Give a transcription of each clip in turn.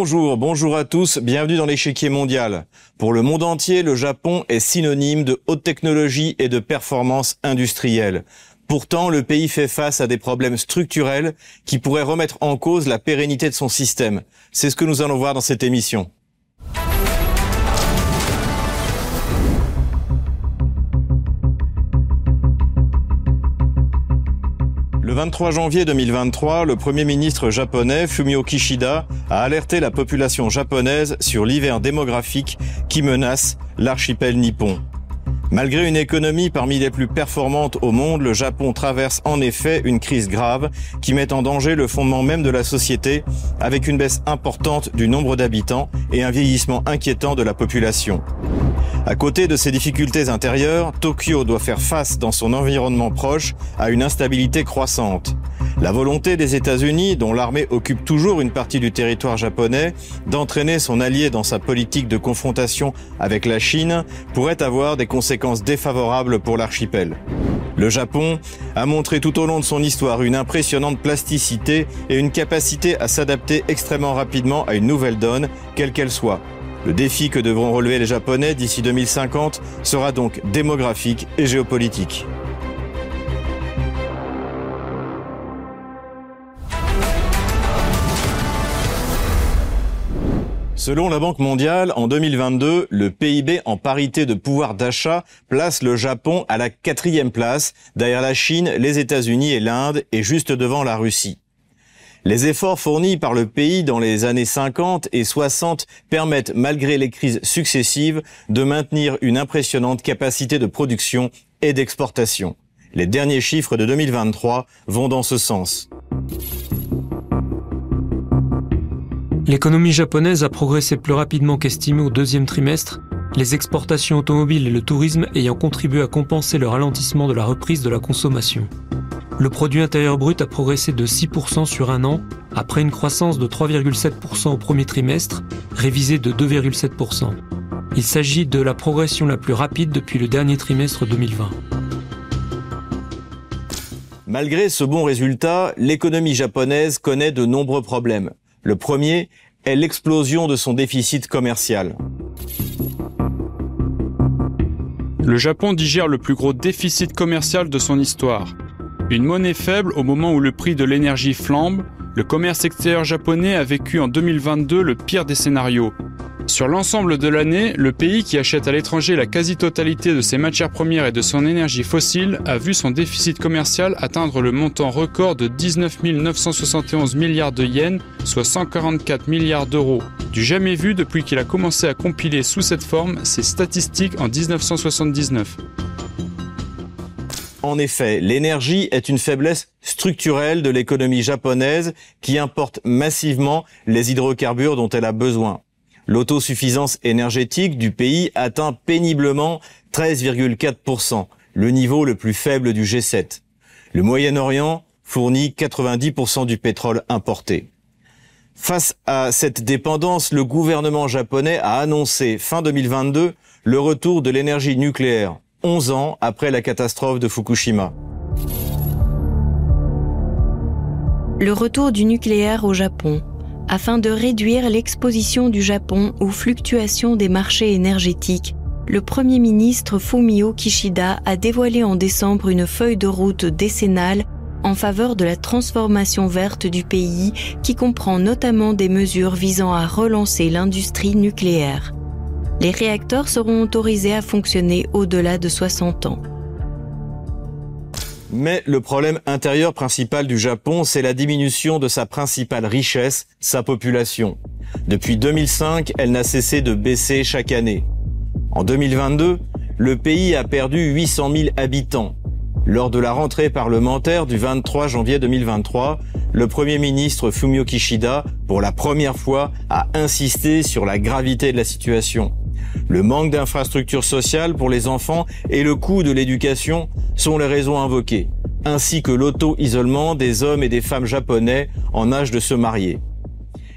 Bonjour, bonjour à tous, bienvenue dans l'échiquier mondial. Pour le monde entier, le Japon est synonyme de haute technologie et de performance industrielle. Pourtant, le pays fait face à des problèmes structurels qui pourraient remettre en cause la pérennité de son système. C'est ce que nous allons voir dans cette émission. 23 janvier 2023, le Premier ministre japonais Fumio Kishida a alerté la population japonaise sur l'hiver démographique qui menace l'archipel nippon. Malgré une économie parmi les plus performantes au monde, le Japon traverse en effet une crise grave qui met en danger le fondement même de la société avec une baisse importante du nombre d'habitants et un vieillissement inquiétant de la population. À côté de ces difficultés intérieures, Tokyo doit faire face dans son environnement proche à une instabilité croissante. La volonté des États-Unis, dont l'armée occupe toujours une partie du territoire japonais, d'entraîner son allié dans sa politique de confrontation avec la Chine pourrait avoir des conséquences défavorables pour l'archipel. Le Japon a montré tout au long de son histoire une impressionnante plasticité et une capacité à s'adapter extrêmement rapidement à une nouvelle donne, quelle qu'elle soit. Le défi que devront relever les Japonais d'ici 2050 sera donc démographique et géopolitique. Selon la Banque mondiale, en 2022, le PIB en parité de pouvoir d'achat place le Japon à la quatrième place, derrière la Chine, les États-Unis et l'Inde, et juste devant la Russie. Les efforts fournis par le pays dans les années 50 et 60 permettent, malgré les crises successives, de maintenir une impressionnante capacité de production et d'exportation. Les derniers chiffres de 2023 vont dans ce sens. L'économie japonaise a progressé plus rapidement qu'estimé au deuxième trimestre, les exportations automobiles et le tourisme ayant contribué à compenser le ralentissement de la reprise de la consommation. Le produit intérieur brut a progressé de 6% sur un an, après une croissance de 3,7% au premier trimestre, révisée de 2,7%. Il s'agit de la progression la plus rapide depuis le dernier trimestre 2020. Malgré ce bon résultat, l'économie japonaise connaît de nombreux problèmes. Le premier est l'explosion de son déficit commercial. Le Japon digère le plus gros déficit commercial de son histoire. Une monnaie faible au moment où le prix de l'énergie flambe, le commerce extérieur japonais a vécu en 2022 le pire des scénarios, sur l'ensemble de l'année, le pays qui achète à l'étranger la quasi-totalité de ses matières premières et de son énergie fossile a vu son déficit commercial atteindre le montant record de 19 971 milliards de yens, soit 144 milliards d'euros, du jamais vu depuis qu'il a commencé à compiler sous cette forme ses statistiques en 1979. En effet, l'énergie est une faiblesse structurelle de l'économie japonaise qui importe massivement les hydrocarbures dont elle a besoin. L'autosuffisance énergétique du pays atteint péniblement 13,4%, le niveau le plus faible du G7. Le Moyen-Orient fournit 90% du pétrole importé. Face à cette dépendance, le gouvernement japonais a annoncé fin 2022 le retour de l'énergie nucléaire, 11 ans après la catastrophe de Fukushima. Le retour du nucléaire au Japon afin de réduire l'exposition du Japon aux fluctuations des marchés énergétiques, le Premier ministre Fumio Kishida a dévoilé en décembre une feuille de route décennale en faveur de la transformation verte du pays qui comprend notamment des mesures visant à relancer l'industrie nucléaire. Les réacteurs seront autorisés à fonctionner au-delà de 60 ans. Mais le problème intérieur principal du Japon, c'est la diminution de sa principale richesse, sa population. Depuis 2005, elle n'a cessé de baisser chaque année. En 2022, le pays a perdu 800 000 habitants. Lors de la rentrée parlementaire du 23 janvier 2023, le Premier ministre Fumio Kishida, pour la première fois, a insisté sur la gravité de la situation. Le manque d'infrastructures sociales pour les enfants et le coût de l'éducation sont les raisons invoquées, ainsi que l'auto-isolement des hommes et des femmes japonais en âge de se marier.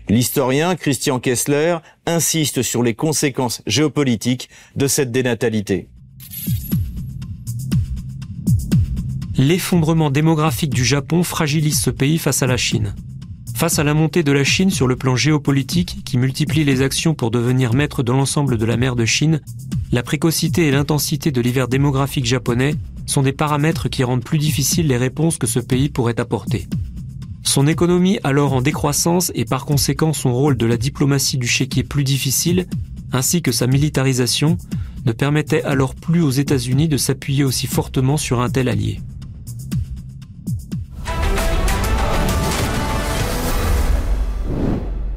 L'historien Christian Kessler insiste sur les conséquences géopolitiques de cette dénatalité. L'effondrement démographique du Japon fragilise ce pays face à la Chine. Face à la montée de la Chine sur le plan géopolitique, qui multiplie les actions pour devenir maître de l'ensemble de la mer de Chine, la précocité et l'intensité de l'hiver démographique japonais sont des paramètres qui rendent plus difficiles les réponses que ce pays pourrait apporter. Son économie alors en décroissance et par conséquent son rôle de la diplomatie du chéquier plus difficile, ainsi que sa militarisation, ne permettait alors plus aux États-Unis de s'appuyer aussi fortement sur un tel allié.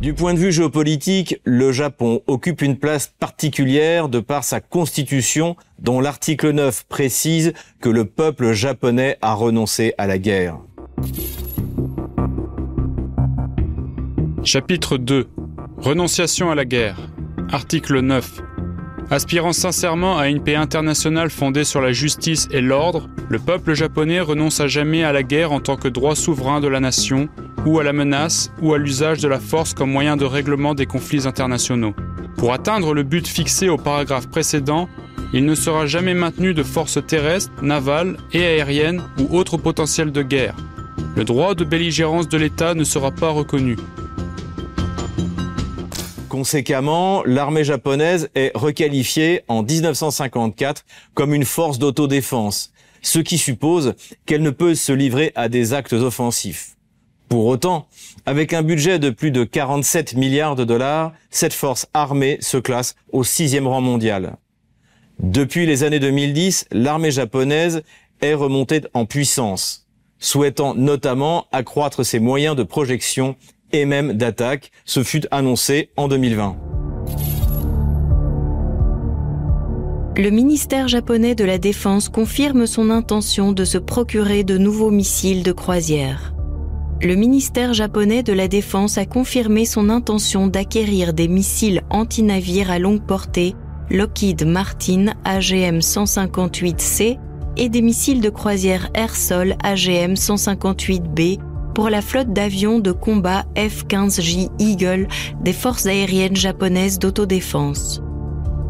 Du point de vue géopolitique, le Japon occupe une place particulière de par sa constitution dont l'article 9 précise que le peuple japonais a renoncé à la guerre. Chapitre 2 Renonciation à la guerre. Article 9 Aspirant sincèrement à une paix internationale fondée sur la justice et l'ordre, le peuple japonais renonce à jamais à la guerre en tant que droit souverain de la nation, ou à la menace, ou à l'usage de la force comme moyen de règlement des conflits internationaux. Pour atteindre le but fixé au paragraphe précédent, il ne sera jamais maintenu de forces terrestres, navales et aériennes ou autres potentiels de guerre. Le droit de belligérance de l'État ne sera pas reconnu. Conséquemment, l'armée japonaise est requalifiée en 1954 comme une force d'autodéfense, ce qui suppose qu'elle ne peut se livrer à des actes offensifs. Pour autant, avec un budget de plus de 47 milliards de dollars, cette force armée se classe au sixième rang mondial. Depuis les années 2010, l'armée japonaise est remontée en puissance, souhaitant notamment accroître ses moyens de projection et même d'attaque. Ce fut annoncé en 2020. Le ministère japonais de la Défense confirme son intention de se procurer de nouveaux missiles de croisière. Le ministère japonais de la Défense a confirmé son intention d'acquérir des missiles anti-navires à longue portée Lockheed Martin AGM-158C et des missiles de croisière air-sol AGM-158B pour la flotte d'avions de combat F-15J Eagle des forces aériennes japonaises d'autodéfense.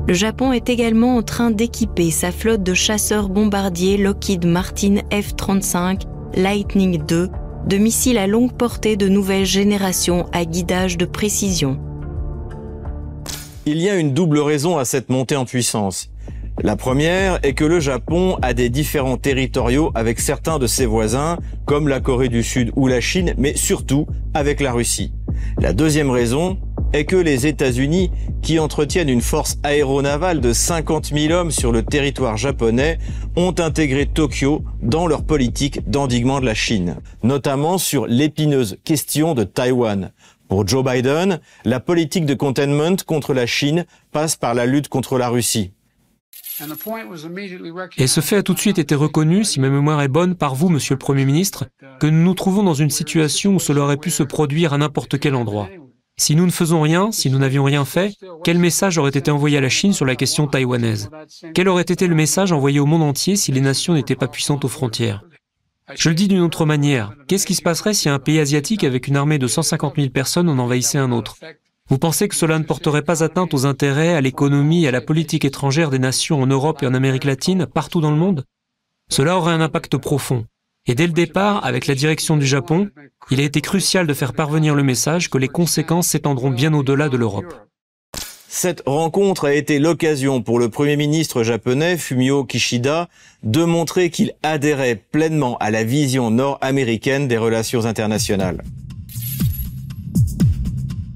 Le Japon est également en train d'équiper sa flotte de chasseurs bombardiers Lockheed Martin F-35 Lightning II de missiles à longue portée de nouvelle génération à guidage de précision. Il y a une double raison à cette montée en puissance. La première est que le Japon a des différents territoriaux avec certains de ses voisins, comme la Corée du Sud ou la Chine, mais surtout avec la Russie. La deuxième raison est que les États-Unis, qui entretiennent une force aéronavale de 50 000 hommes sur le territoire japonais, ont intégré Tokyo dans leur politique d'endiguement de la Chine, notamment sur l'épineuse question de Taïwan. Pour Joe Biden, la politique de containment contre la Chine passe par la lutte contre la Russie. Et ce fait a tout de suite été reconnu, si ma mémoire est bonne, par vous, Monsieur le Premier ministre, que nous nous trouvons dans une situation où cela aurait pu se produire à n'importe quel endroit. Si nous ne faisons rien, si nous n'avions rien fait, quel message aurait été envoyé à la Chine sur la question taïwanaise? Quel aurait été le message envoyé au monde entier si les nations n'étaient pas puissantes aux frontières? Je le dis d'une autre manière, qu'est-ce qui se passerait si un pays asiatique avec une armée de 150 000 personnes en envahissait un autre? Vous pensez que cela ne porterait pas atteinte aux intérêts, à l'économie et à la politique étrangère des nations en Europe et en Amérique latine, partout dans le monde? Cela aurait un impact profond. Et dès le départ, avec la direction du Japon, il a été crucial de faire parvenir le message que les conséquences s'étendront bien au-delà de l'Europe. Cette rencontre a été l'occasion pour le Premier ministre japonais Fumio Kishida de montrer qu'il adhérait pleinement à la vision nord-américaine des relations internationales.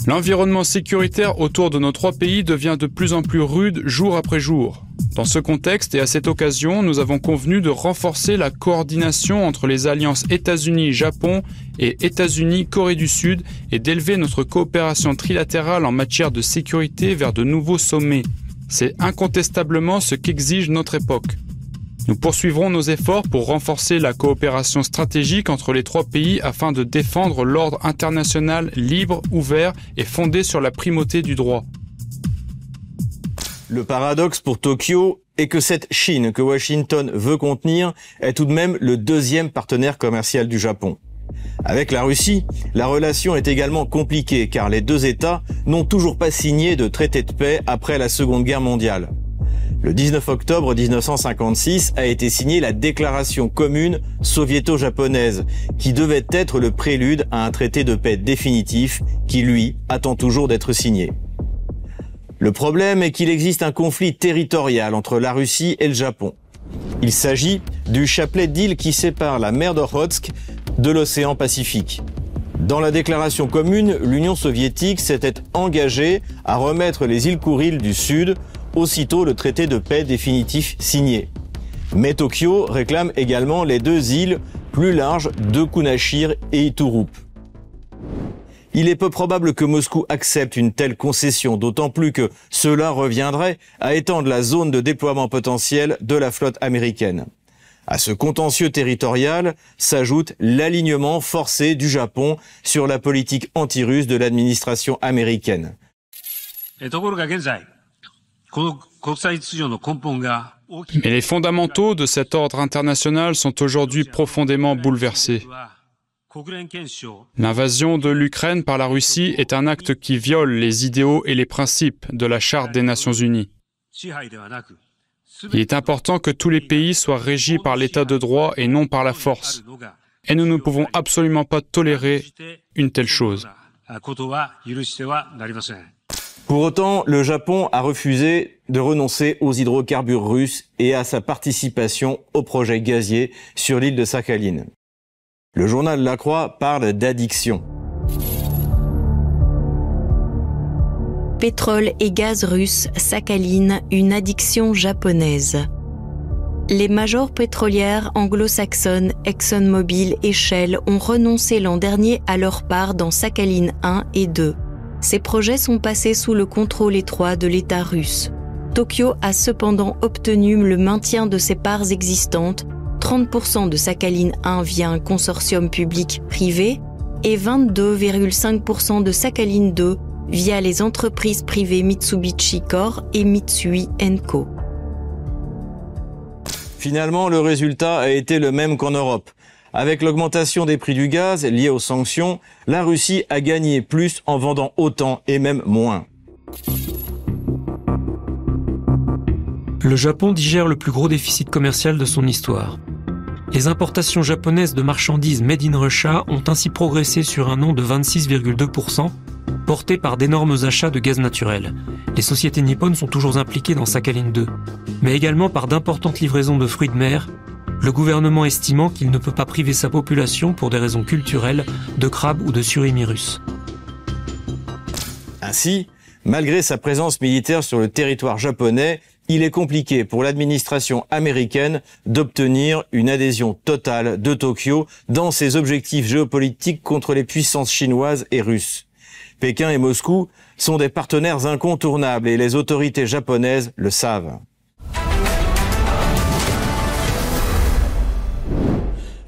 L'environnement sécuritaire autour de nos trois pays devient de plus en plus rude jour après jour. Dans ce contexte et à cette occasion, nous avons convenu de renforcer la coordination entre les alliances États-Unis-Japon et États-Unis-Corée du Sud et d'élever notre coopération trilatérale en matière de sécurité vers de nouveaux sommets. C'est incontestablement ce qu'exige notre époque. Nous poursuivrons nos efforts pour renforcer la coopération stratégique entre les trois pays afin de défendre l'ordre international libre, ouvert et fondé sur la primauté du droit. Le paradoxe pour Tokyo est que cette Chine que Washington veut contenir est tout de même le deuxième partenaire commercial du Japon. Avec la Russie, la relation est également compliquée car les deux États n'ont toujours pas signé de traité de paix après la Seconde Guerre mondiale. Le 19 octobre 1956 a été signée la déclaration commune soviéto-japonaise, qui devait être le prélude à un traité de paix définitif qui, lui, attend toujours d'être signé. Le problème est qu'il existe un conflit territorial entre la Russie et le Japon. Il s'agit du chapelet d'îles qui sépare la mer d'Okhotsk de l'océan Pacifique. Dans la déclaration commune, l'Union soviétique s'était engagée à remettre les îles Kouriles du Sud aussitôt le traité de paix définitif signé. Mais Tokyo réclame également les deux îles plus larges de Kunashir et Iturup. Il est peu probable que Moscou accepte une telle concession, d'autant plus que cela reviendrait à étendre la zone de déploiement potentiel de la flotte américaine. À ce contentieux territorial s'ajoute l'alignement forcé du Japon sur la politique anti-russe de l'administration américaine. Mais les fondamentaux de cet ordre international sont aujourd'hui profondément bouleversés. L'invasion de l'Ukraine par la Russie est un acte qui viole les idéaux et les principes de la Charte des Nations Unies. Il est important que tous les pays soient régis par l'état de droit et non par la force. Et nous ne pouvons absolument pas tolérer une telle chose. Pour autant, le Japon a refusé de renoncer aux hydrocarbures russes et à sa participation au projet gazier sur l'île de Sakhaline. Le journal La Croix parle d'addiction. Pétrole et gaz russe, Sakhaline, une addiction japonaise. Les majors pétrolières anglo-saxonnes, ExxonMobil et Shell ont renoncé l'an dernier à leur part dans Sakhaline 1 et 2 ces projets sont passés sous le contrôle étroit de l'État russe. Tokyo a cependant obtenu le maintien de ses parts existantes, 30% de Sakhalin 1 via un consortium public-privé et 22,5% de Sakhalin 2 via les entreprises privées Mitsubishi Corp et Mitsui Co. Finalement, le résultat a été le même qu'en Europe. Avec l'augmentation des prix du gaz liée aux sanctions, la Russie a gagné plus en vendant autant et même moins. Le Japon digère le plus gros déficit commercial de son histoire. Les importations japonaises de marchandises made in Russia ont ainsi progressé sur un an de 26,2%, porté par d'énormes achats de gaz naturel. Les sociétés nippones sont toujours impliquées dans Sakhalin 2, mais également par d'importantes livraisons de fruits de mer, le gouvernement estimant qu'il ne peut pas priver sa population pour des raisons culturelles de crabes ou de surimi Ainsi, malgré sa présence militaire sur le territoire japonais, il est compliqué pour l'administration américaine d'obtenir une adhésion totale de Tokyo dans ses objectifs géopolitiques contre les puissances chinoises et russes. Pékin et Moscou sont des partenaires incontournables et les autorités japonaises le savent.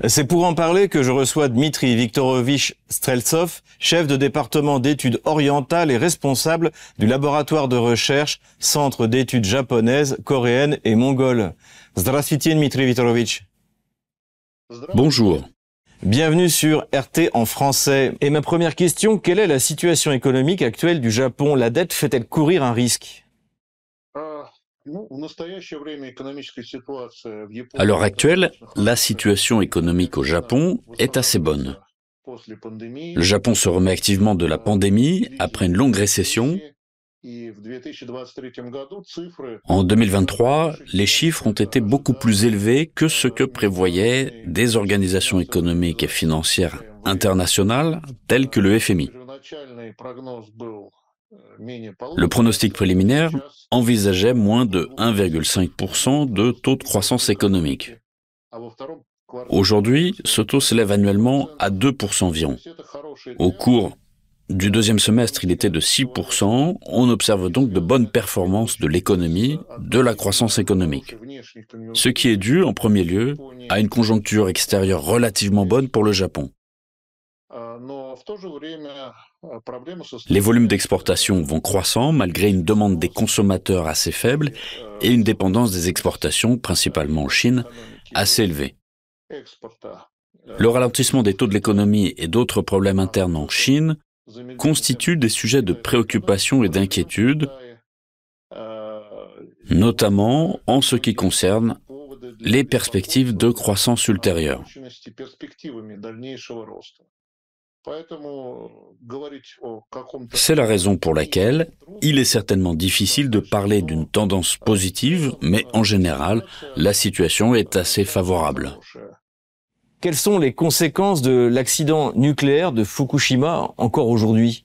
C'est pour en parler que je reçois Dmitri Viktorovich Streltsov, chef de département d'études orientales et responsable du laboratoire de recherche Centre d'études japonaises, coréennes et mongoles. Здравствуйте, Dmitri Viktorovich. Bonjour. Bienvenue sur RT en français. Et ma première question, quelle est la situation économique actuelle du Japon La dette fait-elle courir un risque À l'heure actuelle, la situation économique au Japon est assez bonne. Le Japon se remet activement de la pandémie après une longue récession. En 2023, les chiffres ont été beaucoup plus élevés que ce que prévoyaient des organisations économiques et financières internationales telles que le FMI. Le pronostic préliminaire envisageait moins de 1,5% de taux de croissance économique. Aujourd'hui, ce taux s'élève annuellement à 2% environ. Au cours du deuxième semestre, il était de 6%. On observe donc de bonnes performances de l'économie, de la croissance économique. Ce qui est dû, en premier lieu, à une conjoncture extérieure relativement bonne pour le Japon. Les volumes d'exportation vont croissant malgré une demande des consommateurs assez faible et une dépendance des exportations, principalement en Chine, assez élevée. Le ralentissement des taux de l'économie et d'autres problèmes internes en Chine constituent des sujets de préoccupation et d'inquiétude notamment en ce qui concerne les perspectives de croissance ultérieure. C'est la raison pour laquelle il est certainement difficile de parler d'une tendance positive, mais en général, la situation est assez favorable. Quelles sont les conséquences de l'accident nucléaire de Fukushima encore aujourd'hui?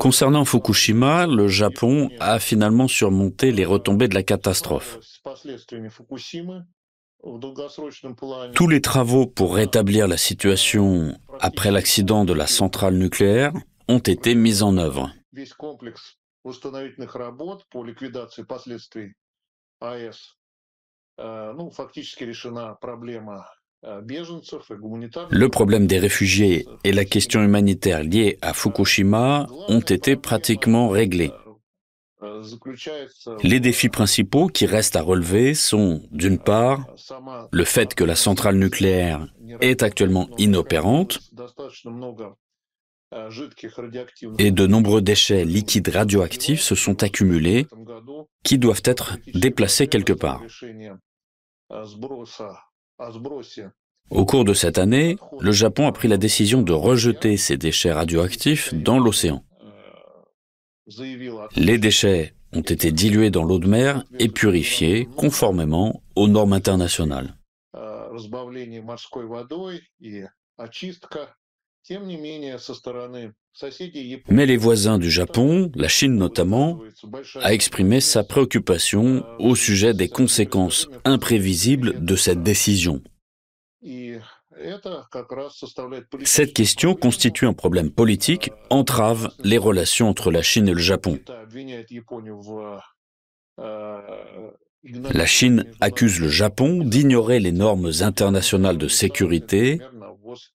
Concernant Fukushima, le Japon a finalement surmonté les retombées de la catastrophe. Tous les travaux pour rétablir la situation après l'accident de la centrale nucléaire ont été mis en œuvre. Le problème des réfugiés et la question humanitaire liée à Fukushima ont été pratiquement réglés. Les défis principaux qui restent à relever sont, d'une part, le fait que la centrale nucléaire est actuellement inopérante et de nombreux déchets liquides radioactifs se sont accumulés qui doivent être déplacés quelque part. Au cours de cette année, le Japon a pris la décision de rejeter ces déchets radioactifs dans l'océan. Les déchets ont été dilués dans l'eau de mer et purifiés conformément aux normes internationales. Mais les voisins du Japon, la Chine notamment, a exprimé sa préoccupation au sujet des conséquences imprévisibles de cette décision. Cette question constitue un problème politique, entrave les relations entre la Chine et le Japon. La Chine accuse le Japon d'ignorer les normes internationales de sécurité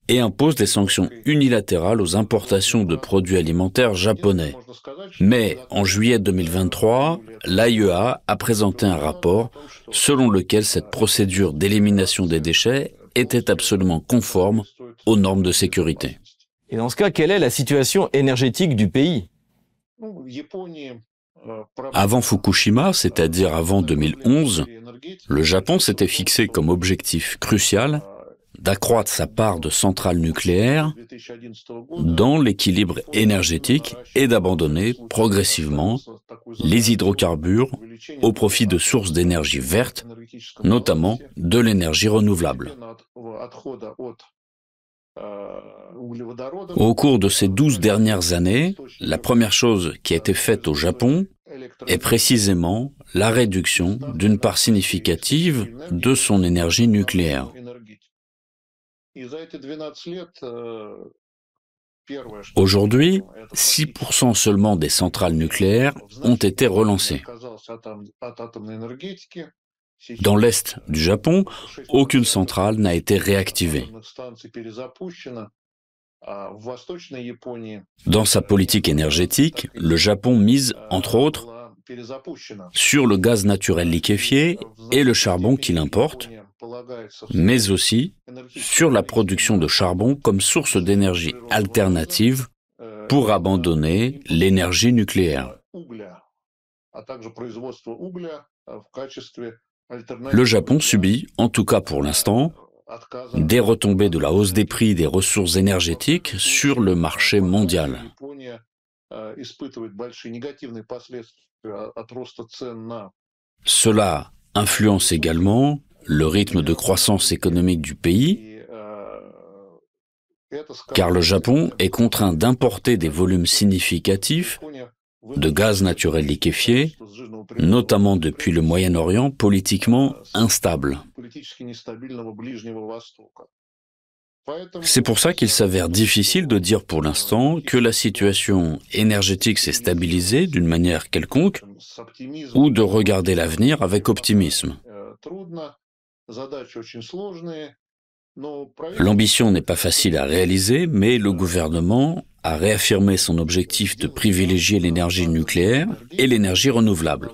et impose des sanctions unilatérales aux importations de produits alimentaires japonais. Mais en juillet 2023, l'AIEA a présenté un rapport selon lequel cette procédure d'élimination des déchets était absolument conforme aux normes de sécurité. Et dans ce cas, quelle est la situation énergétique du pays? Avant Fukushima, c'est-à-dire avant 2011, le Japon s'était fixé comme objectif crucial d'accroître sa part de centrales nucléaires dans l'équilibre énergétique et d'abandonner progressivement les hydrocarbures au profit de sources d'énergie verte, notamment de l'énergie renouvelable. Au cours de ces douze dernières années, la première chose qui a été faite au Japon est précisément la réduction d'une part significative de son énergie nucléaire. Aujourd'hui, 6% seulement des centrales nucléaires ont été relancées. Dans l'est du Japon, aucune centrale n'a été réactivée. Dans sa politique énergétique, le Japon mise, entre autres, sur le gaz naturel liquéfié et le charbon qu'il importe, mais aussi sur la production de charbon comme source d'énergie alternative pour abandonner l'énergie nucléaire. Le Japon subit, en tout cas pour l'instant, des retombées de la hausse des prix des ressources énergétiques sur le marché mondial. Cela influence également le rythme de croissance économique du pays, car le Japon est contraint d'importer des volumes significatifs de gaz naturel liquéfié, notamment depuis le Moyen-Orient politiquement instable. C'est pour ça qu'il s'avère difficile de dire pour l'instant que la situation énergétique s'est stabilisée d'une manière quelconque ou de regarder l'avenir avec optimisme. L'ambition n'est pas facile à réaliser, mais le gouvernement a réaffirmé son objectif de privilégier l'énergie nucléaire et l'énergie renouvelable.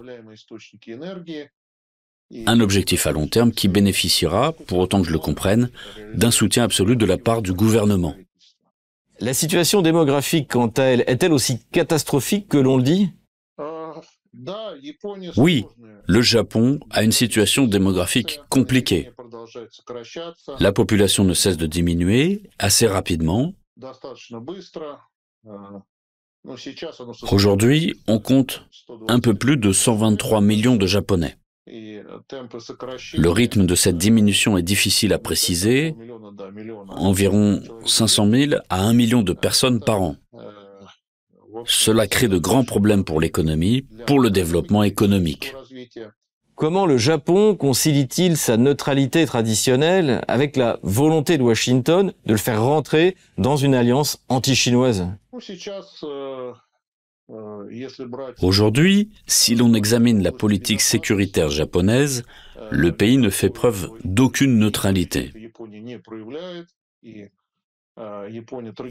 Un objectif à long terme qui bénéficiera, pour autant que je le comprenne, d'un soutien absolu de la part du gouvernement. La situation démographique, quant à elle, est-elle aussi catastrophique que l'on le dit? Oui, le Japon a une situation démographique compliquée. La population ne cesse de diminuer assez rapidement. Aujourd'hui, on compte un peu plus de 123 millions de Japonais. Le rythme de cette diminution est difficile à préciser, environ 500 000 à 1 million de personnes par an. Cela crée de grands problèmes pour l'économie, pour le développement économique. Comment le Japon concilie-t-il sa neutralité traditionnelle avec la volonté de Washington de le faire rentrer dans une alliance anti-chinoise? Aujourd'hui, si l'on examine la politique sécuritaire japonaise, le pays ne fait preuve d'aucune neutralité.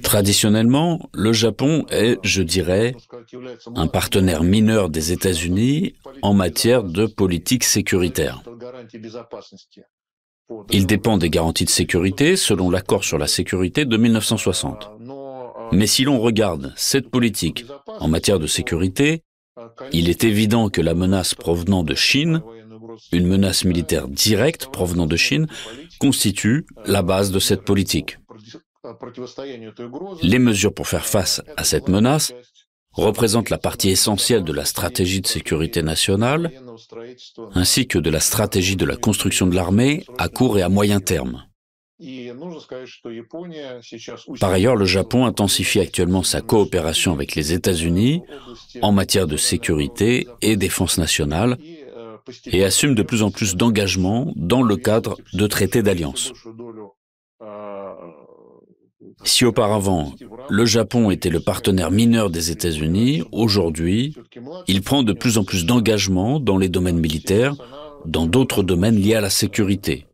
Traditionnellement, le Japon est, je dirais, un partenaire mineur des États-Unis en matière de politique sécuritaire. Il dépend des garanties de sécurité selon l'accord sur la sécurité de 1960. Mais si l'on regarde cette politique en matière de sécurité, il est évident que la menace provenant de Chine, une menace militaire directe provenant de Chine, constitue la base de cette politique. Les mesures pour faire face à cette menace représentent la partie essentielle de la stratégie de sécurité nationale, ainsi que de la stratégie de la construction de l'armée à court et à moyen terme. Par ailleurs, le Japon intensifie actuellement sa coopération avec les États-Unis en matière de sécurité et défense nationale et assume de plus en plus d'engagements dans le cadre de traités d'alliance. Si auparavant, le Japon était le partenaire mineur des États-Unis, aujourd'hui, il prend de plus en plus d'engagements dans les domaines militaires, dans d'autres domaines liés à la sécurité.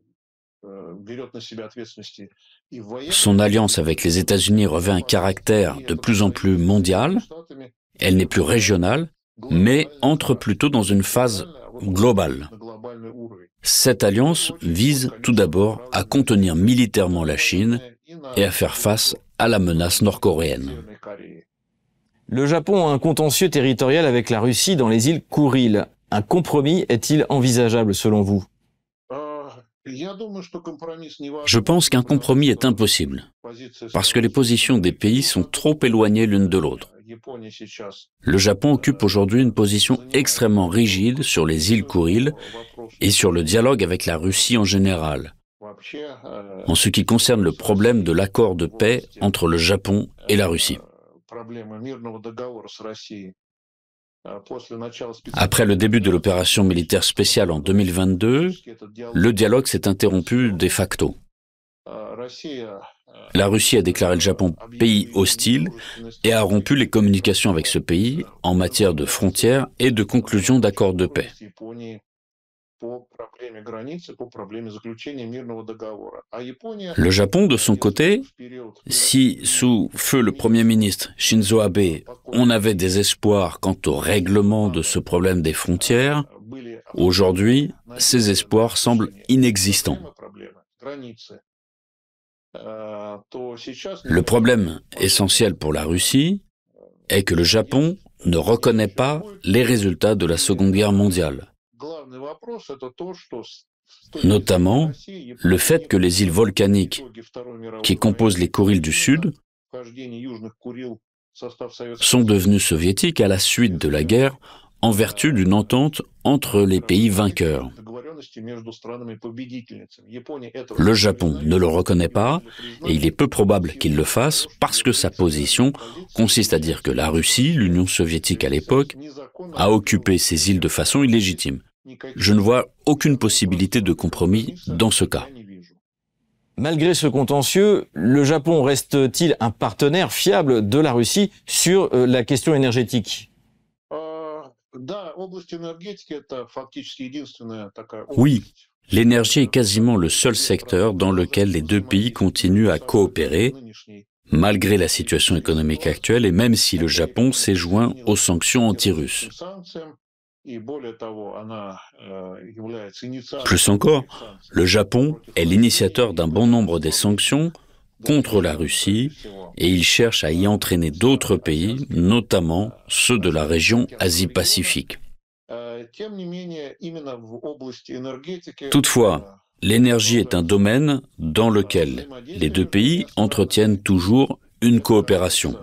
Son alliance avec les États-Unis revêt un caractère de plus en plus mondial. Elle n'est plus régionale, mais entre plutôt dans une phase globale. Cette alliance vise tout d'abord à contenir militairement la Chine et à faire face à la menace nord-coréenne. Le Japon a un contentieux territorial avec la Russie dans les îles Kouril. Un compromis est-il envisageable selon vous? Je pense qu'un compromis est impossible, parce que les positions des pays sont trop éloignées l'une de l'autre. Le Japon occupe aujourd'hui une position extrêmement rigide sur les îles Kouril et sur le dialogue avec la Russie en général, en ce qui concerne le problème de l'accord de paix entre le Japon et la Russie. Après le début de l'opération militaire spéciale en 2022, le dialogue s'est interrompu de facto. La Russie a déclaré le Japon pays hostile et a rompu les communications avec ce pays en matière de frontières et de conclusion d'accords de paix. Le Japon, de son côté, si sous feu le Premier ministre Shinzo Abe, on avait des espoirs quant au règlement de ce problème des frontières, aujourd'hui, ces espoirs semblent inexistants. Le problème essentiel pour la Russie est que le Japon ne reconnaît pas les résultats de la Seconde Guerre mondiale notamment le fait que les îles volcaniques qui composent les Kourils du Sud sont devenues soviétiques à la suite de la guerre en vertu d'une entente entre les pays vainqueurs. Le Japon ne le reconnaît pas et il est peu probable qu'il le fasse parce que sa position consiste à dire que la Russie, l'Union soviétique à l'époque, a occupé ces îles de façon illégitime. Je ne vois aucune possibilité de compromis dans ce cas. Malgré ce contentieux, le Japon reste-t-il un partenaire fiable de la Russie sur euh, la question énergétique? Oui, l'énergie est quasiment le seul secteur dans lequel les deux pays continuent à coopérer, malgré la situation économique actuelle et même si le Japon s'est joint aux sanctions anti-russes. Plus encore, le Japon est l'initiateur d'un bon nombre des sanctions contre la Russie et il cherche à y entraîner d'autres pays, notamment ceux de la région Asie-Pacifique. Toutefois, l'énergie est un domaine dans lequel les deux pays entretiennent toujours une coopération.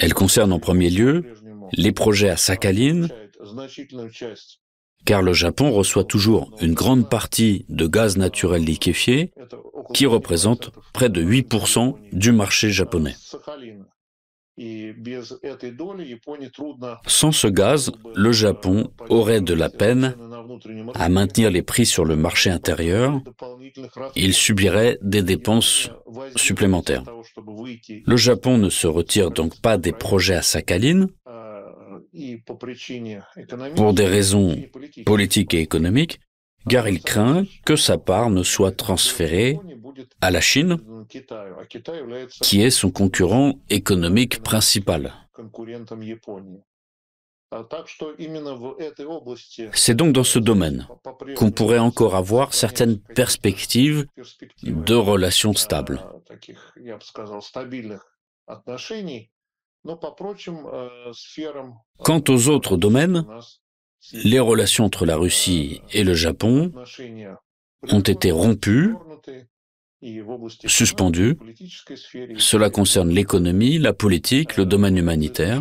Elle concerne en premier lieu les projets à Sakhalin, car le Japon reçoit toujours une grande partie de gaz naturel liquéfié qui représente près de 8% du marché japonais. Sans ce gaz, le Japon aurait de la peine à maintenir les prix sur le marché intérieur. Il subirait des dépenses supplémentaires. Le Japon ne se retire donc pas des projets à Sakhalin pour des raisons politiques et économiques, car il craint que sa part ne soit transférée à la Chine, qui est son concurrent économique principal. C'est donc dans ce domaine qu'on pourrait encore avoir certaines perspectives de relations stables. Quant aux autres domaines, les relations entre la Russie et le Japon ont été rompues, suspendues. Cela concerne l'économie, la politique, le domaine humanitaire.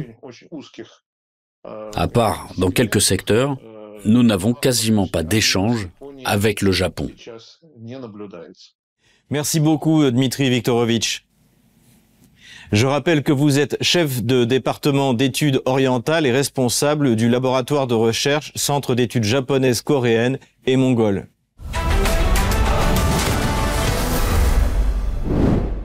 À part dans quelques secteurs, nous n'avons quasiment pas d'échange avec le Japon. Merci beaucoup, Dmitri Viktorovitch. Je rappelle que vous êtes chef de département d'études orientales et responsable du laboratoire de recherche Centre d'études japonaises, coréennes et mongoles.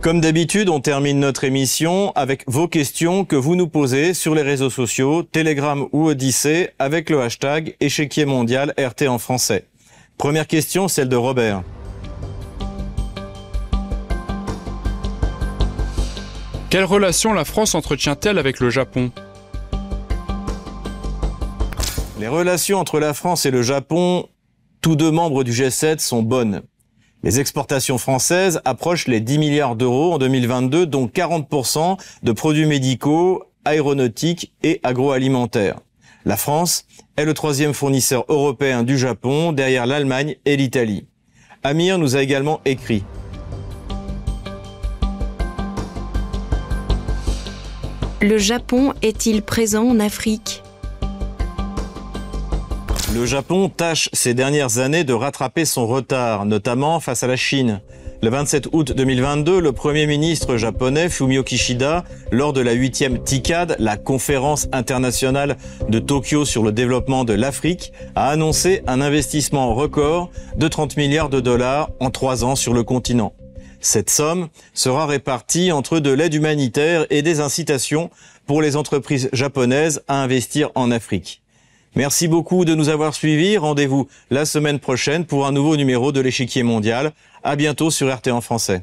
Comme d'habitude, on termine notre émission avec vos questions que vous nous posez sur les réseaux sociaux, Telegram ou Odyssée, avec le hashtag échiquier mondial RT en français. Première question, celle de Robert. Quelle relation la France entretient-elle avec le Japon? Les relations entre la France et le Japon, tous deux membres du G7, sont bonnes. Les exportations françaises approchent les 10 milliards d'euros en 2022, dont 40% de produits médicaux, aéronautiques et agroalimentaires. La France est le troisième fournisseur européen du Japon, derrière l'Allemagne et l'Italie. Amir nous a également écrit Le Japon est-il présent en Afrique? Le Japon tâche ces dernières années de rattraper son retard, notamment face à la Chine. Le 27 août 2022, le Premier ministre japonais Fumio Kishida, lors de la 8e TICAD, la conférence internationale de Tokyo sur le développement de l'Afrique, a annoncé un investissement record de 30 milliards de dollars en trois ans sur le continent. Cette somme sera répartie entre de l'aide humanitaire et des incitations pour les entreprises japonaises à investir en Afrique. Merci beaucoup de nous avoir suivis. Rendez-vous la semaine prochaine pour un nouveau numéro de l'échiquier mondial. À bientôt sur RT en français.